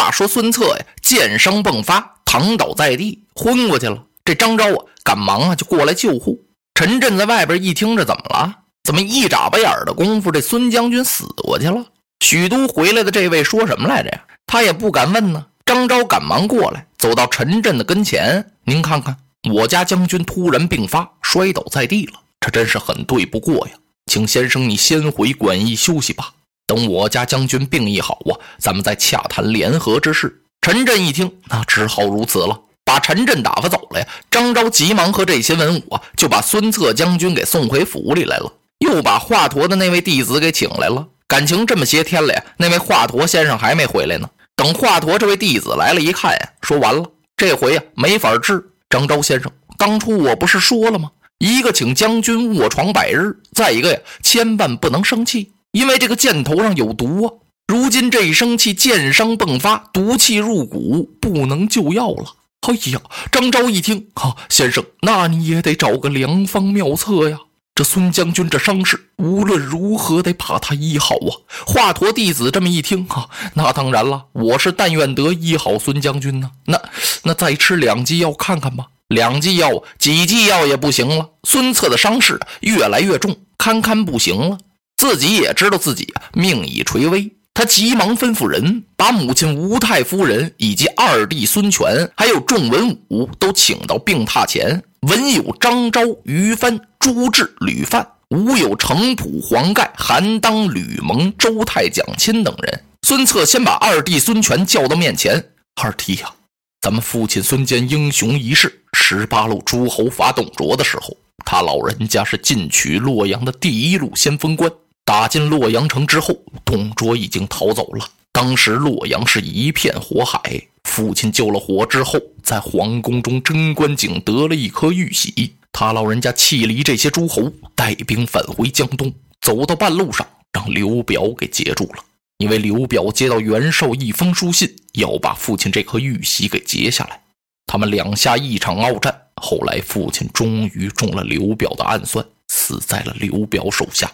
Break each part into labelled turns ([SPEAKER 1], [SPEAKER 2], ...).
[SPEAKER 1] 话说孙策呀，剑伤迸发，躺倒在地，昏过去了。这张昭啊，赶忙啊就过来救护。陈震在外边一听，这怎么了？怎么一眨巴眼的功夫，这孙将军死过去了？许都回来的这位说什么来着呀？他也不敢问呢。张昭赶忙过来，走到陈震的跟前：“您看看，我家将军突然病发，摔倒在地了，这真是很对不过呀。请先生你先回馆驿休息吧，等我家将军病愈好啊，咱们再洽谈联合之事。”陈震一听，那只好如此了，把陈震打发走了呀。张昭急忙和这些文武啊，就把孙策将军给送回府里来了，又把华佗的那位弟子给请来了。感情这么些天了呀，那位华佗先生还没回来呢。等华佗这位弟子来了，一看呀，说完了，这回呀没法治。张昭先生，当初我不是说了吗？一个请将军卧床百日，再一个呀，千万不能生气，因为这个箭头上有毒啊。如今这一生气，箭伤迸发，毒气入骨，不能救药了。哎呀，张昭一听，哈，先生，那你也得找个良方妙策呀。这孙将军这伤势，无论如何得把他医好啊！华佗弟子这么一听，哈，那当然了，我是但愿得医好孙将军呢。那那再吃两剂药看看吧。两剂药，几剂药也不行了。孙策的伤势越来越重，堪堪不行了。自己也知道自己命已垂危，他急忙吩咐人把母亲吴太夫人以及二弟孙权，还有众文武都请到病榻前。文有张昭、于帆、朱志、吕范；武有程普、黄盖、韩当、吕蒙、周泰、蒋钦等人。孙策先把二弟孙权叫到面前：“二弟呀，咱们父亲孙坚英雄一世，十八路诸侯伐董卓的时候，他老人家是进取洛阳的第一路先锋官。打进洛阳城之后，董卓已经逃走了。当时洛阳是一片火海。”父亲救了火之后，在皇宫中贞观景得了一颗玉玺。他老人家气离这些诸侯，带兵返回江东。走到半路上，让刘表给截住了。因为刘表接到袁绍一封书信，要把父亲这颗玉玺给截下来。他们两下一场鏖战，后来父亲终于中了刘表的暗算，死在了刘表手下。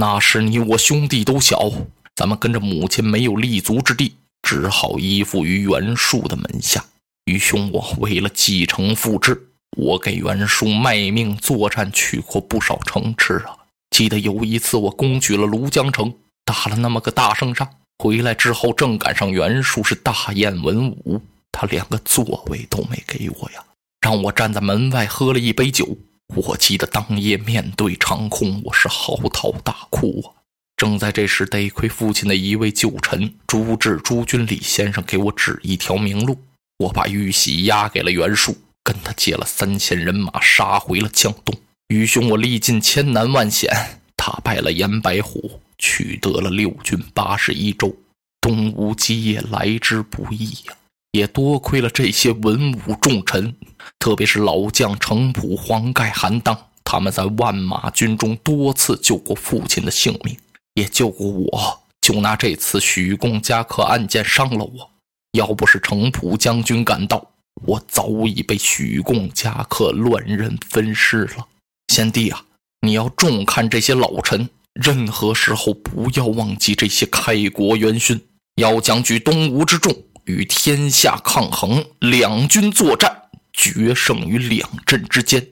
[SPEAKER 1] 那时你我兄弟都小，咱们跟着母亲没有立足之地。只好依附于袁术的门下。愚兄，我为了继承父志，我给袁术卖命作战，取过不少城池啊。记得有一次，我攻取了庐江城，打了那么个大胜仗，回来之后正赶上袁术是大宴文武，他连个座位都没给我呀，让我站在门外喝了一杯酒。我记得当夜面对长空，我是嚎啕大哭啊。正在这时，得亏父亲的一位旧臣朱志、朱君礼先生给我指一条明路。我把玉玺押给了袁术，跟他借了三千人马，杀回了江东。愚兄，我历尽千难万险，打败了严白虎，取得了六郡八十一州。东吴基业来之不易呀，也多亏了这些文武重臣，特别是老将程普、黄盖、韩当，他们在万马军中多次救过父亲的性命。也救过我，就拿这次许贡家客案件伤了我。要不是程普将军赶到，我早已被许贡家客乱刃分尸了。贤弟啊，你要重看这些老臣，任何时候不要忘记这些开国元勋。要将举东吴之众与天下抗衡，两军作战，决胜于两阵之间，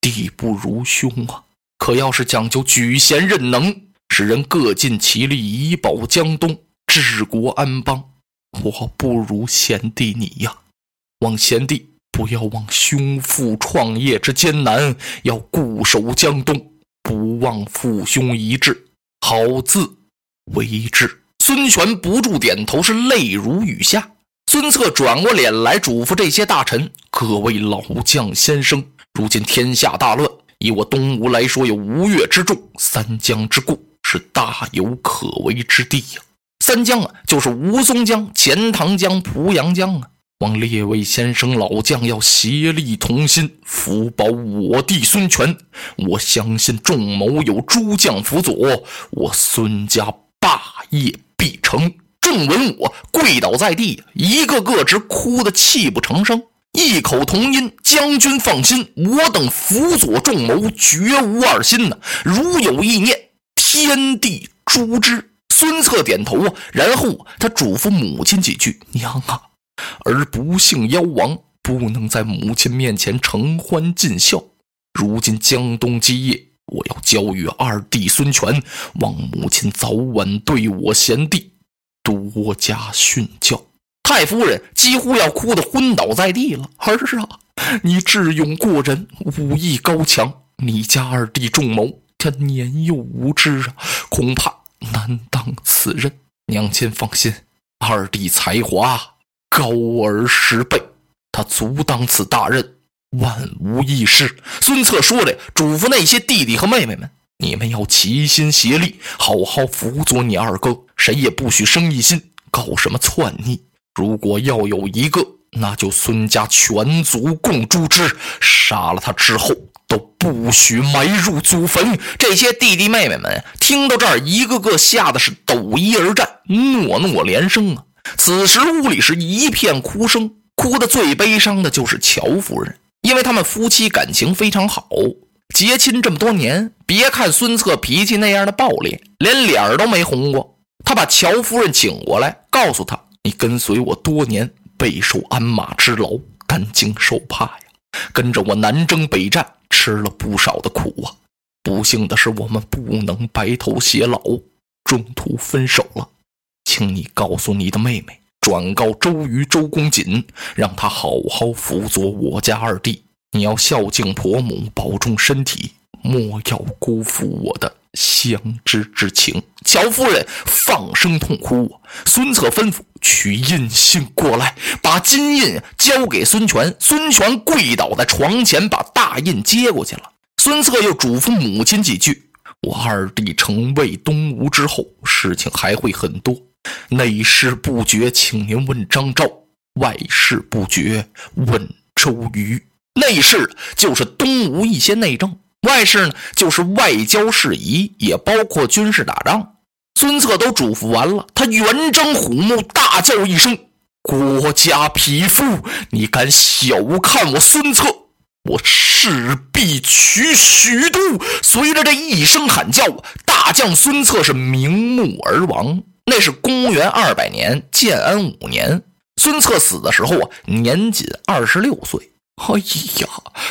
[SPEAKER 1] 地不如兄啊！可要是讲究举贤任能。使人各尽其力以保江东，治国安邦。我不如贤弟你呀，望贤弟不要忘兄父创业之艰难，要固守江东，不忘父兄一志，好自为之。孙权不住点头，是泪如雨下。孙策转过脸来嘱咐这些大臣：各位老将先生，如今天下大乱，以我东吴来说，有吴越之众，三江之固。是大有可为之地呀！三江啊，就是吴淞江、钱塘江、濮阳江啊。望列位先生老将要协力同心，辅保我弟孙权。我相信众谋有诸将辅佐，我孙家霸业必成。众文武跪倒在地，一个个直哭得泣不成声，异口同音：“将军放心，我等辅佐众谋，绝无二心呐！如有意念。”天地诛之！孙策点头啊，然后他嘱咐母亲几句：“娘啊，儿不幸夭亡，不能在母亲面前承欢尽孝。如今江东基业，我要交与二弟孙权，望母亲早晚对我贤弟多加训教。”太夫人几乎要哭得昏倒在地了。儿啊，你智勇过人，武艺高强，你家二弟仲谋，他年幼无知啊，恐怕难当此任。娘亲放心，二弟才华高而十倍，他足当此大任，万无一失。孙策说着，嘱咐那些弟弟和妹妹们：“你们要齐心协力，好好辅佐你二哥，谁也不许生异心，搞什么篡逆。”如果要有一个，那就孙家全族共诛之。杀了他之后，都不许埋入祖坟。这些弟弟妹妹们听到这儿，一个个吓得是抖衣而战，诺诺连声啊！此时屋里是一片哭声，哭得最悲伤的就是乔夫人，因为他们夫妻感情非常好，结亲这么多年，别看孙策脾气那样的暴烈，连脸儿都没红过。他把乔夫人请过来，告诉他。你跟随我多年，备受鞍马之劳，担惊受怕呀。跟着我南征北战，吃了不少的苦啊。不幸的是，我们不能白头偕老，中途分手了。请你告诉你的妹妹，转告周瑜、周公瑾，让他好好辅佐我家二弟。你要孝敬婆母，保重身体，莫要辜负我的。相知之情，乔夫人放声痛哭。孙策吩咐取印信过来，把金印交给孙权。孙权跪倒在床前，把大印接过去了。孙策又嘱咐母亲几句：“我二弟成魏东吴之后，事情还会很多，内事不决，请您问张昭；外事不决，问周瑜。内事就是东吴一些内政。”外事呢，就是外交事宜，也包括军事打仗。孙策都嘱咐完了，他圆睁虎目，大叫一声：“国家匹夫！你敢小看我孙策，我势必取许都！”随着这一声喊叫，大将孙策是瞑目而亡。那是公元二百年建安五年，孙策死的时候啊，年仅二十六岁。哎呀！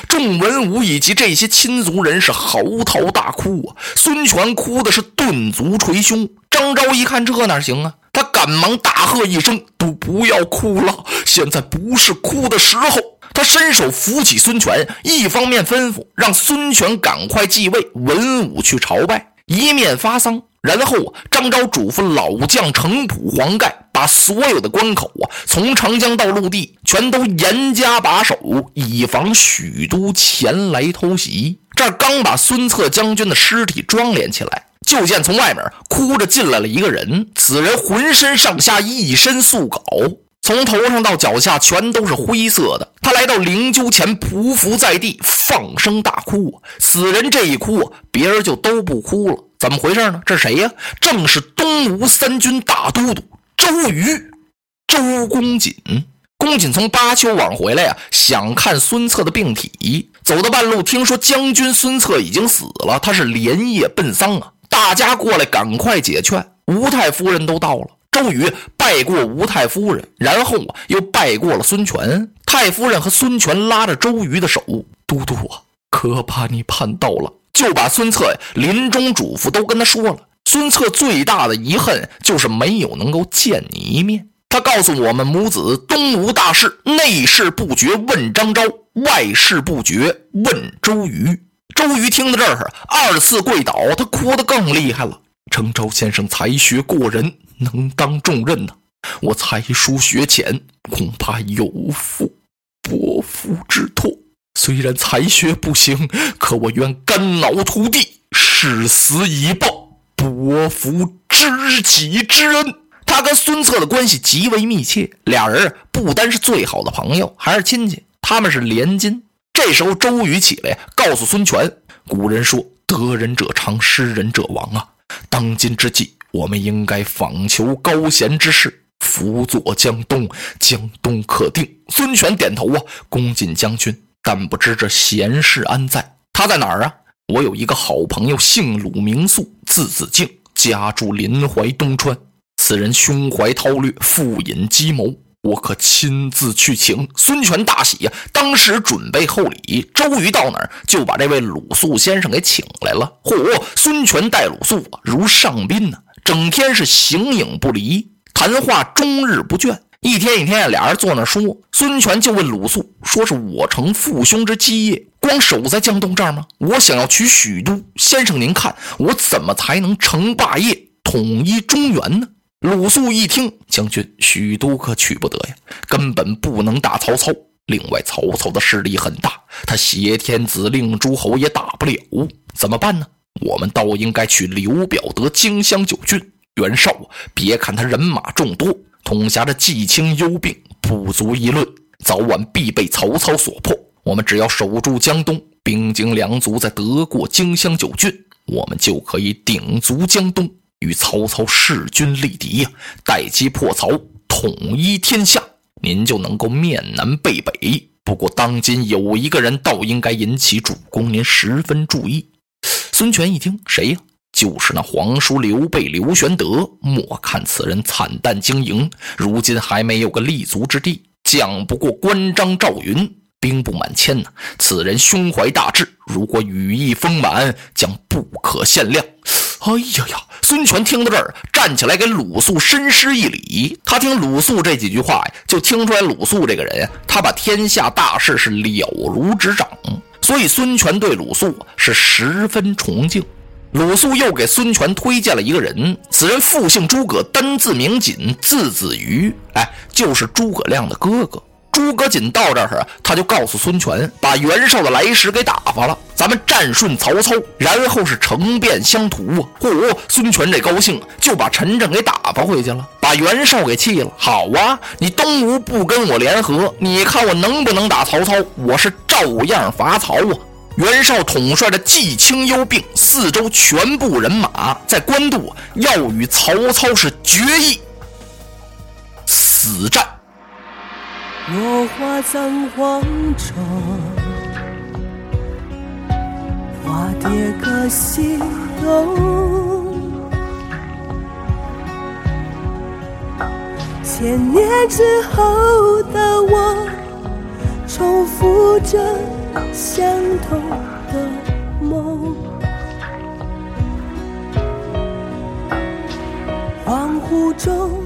[SPEAKER 1] 众文武以及这些亲族人是嚎啕大哭啊！孙权哭的是顿足捶胸。张昭一看这哪行啊？他赶忙大喝一声：“都不要哭了，现在不是哭的时候。”他伸手扶起孙权，一方面吩咐让孙权赶快继位，文武去朝拜，一面发丧。然后张昭嘱咐老将程普、黄盖。把所有的关口啊，从长江到陆地，全都严加把守，以防许都前来偷袭。这刚把孙策将军的尸体装殓起来，就见从外面哭着进来了一个人。此人浑身上下一身素稿，从头上到脚下全都是灰色的。他来到灵柩前，匍匐在地，放声大哭。死人这一哭，别人就都不哭了。怎么回事呢？这是谁呀？正是东吴三军大都督。周瑜、周公瑾，公瑾从巴丘往回来呀，想看孙策的病体。走到半路，听说将军孙策已经死了，他是连夜奔丧啊。大家过来，赶快解劝。吴太夫人都到了，周瑜拜过吴太夫人，然后啊，又拜过了孙权。太夫人和孙权拉着周瑜的手：“都督啊，可把你盼到了。”就把孙策临终嘱咐都跟他说了。孙策最大的遗恨就是没有能够见你一面。他告诉我们母子：东吴大事，内事不决，问张昭；外事不决，问周瑜。周瑜听到这儿，二次跪倒，他哭得更厉害了。程昭先生才学过人，能当重任呢。我才疏学浅，恐怕有负伯父之托。虽然才学不行，可我愿肝脑涂地，誓死以报。伯父知己之恩，他跟孙策的关系极为密切，俩人不单是最好的朋友，还是亲戚，他们是连襟。这时候，周瑜起来告诉孙权：“古人说，得人者昌，失人者亡啊！当今之际，我们应该访求高贤之士，辅佐江东，江东可定。”孙权点头啊，恭敬将军，但不知这贤士安在？他在哪儿啊？我有一个好朋友，姓鲁名肃，字子敬，家住临淮东川。此人胸怀韬略，富隐计谋，我可亲自去请。孙权大喜呀，当时准备厚礼。周瑜到哪儿，就把这位鲁肃先生给请来了。嚯，孙权待鲁肃，如上宾呢，整天是形影不离，谈话终日不倦。一天一天，俩人坐那说。孙权就问鲁肃说：“是我承父兄之基业，光守在江东这儿吗？我想要取许都，先生您看我怎么才能成霸业，统一中原呢？”鲁肃一听，将军，许都可取不得呀，根本不能打曹操。另外，曹操的势力很大，他挟天子令诸侯也打不了，怎么办呢？我们倒应该去刘表得荆襄九郡。袁绍，别看他人马众多，统辖着冀青幽并，不足一论，早晚必被曹操所破。我们只要守住江东，兵精粮足，再得过荆襄九郡，我们就可以鼎足江东。与曹操势均力敌呀，待机破曹，统一天下，您就能够面南背北。不过当今有一个人，倒应该引起主公您十分注意。孙权一听，谁呀？就是那皇叔刘备刘玄德。莫看此人惨淡经营，如今还没有个立足之地，讲不过关张赵云，兵不满千呢。此人胸怀大志，如果羽翼丰满，将不可限量。哎呀呀！孙权听到这儿，站起来给鲁肃深施一礼。他听鲁肃这几句话呀，就听出来鲁肃这个人呀，他把天下大事是了如指掌，所以孙权对鲁肃是十分崇敬。鲁肃又给孙权推荐了一个人，此人复姓诸葛，单字明锦，字子瑜，哎，就是诸葛亮的哥哥。诸葛瑾到这儿啊，他就告诉孙权，把袁绍的来使给打发了，咱们战顺曹操，然后是乘便相图啊！嚯，孙权这高兴，就把陈震给打发回去了，把袁绍给气了。好啊，你东吴不跟我联合，你看我能不能打曹操？我是照样伐曹啊！袁绍统帅着冀青幽并四周全部人马，在官渡要与曹操是决一死战。落花葬黄冢，花蝶各西东。千年之后的我，重复着相同的梦。恍惚中。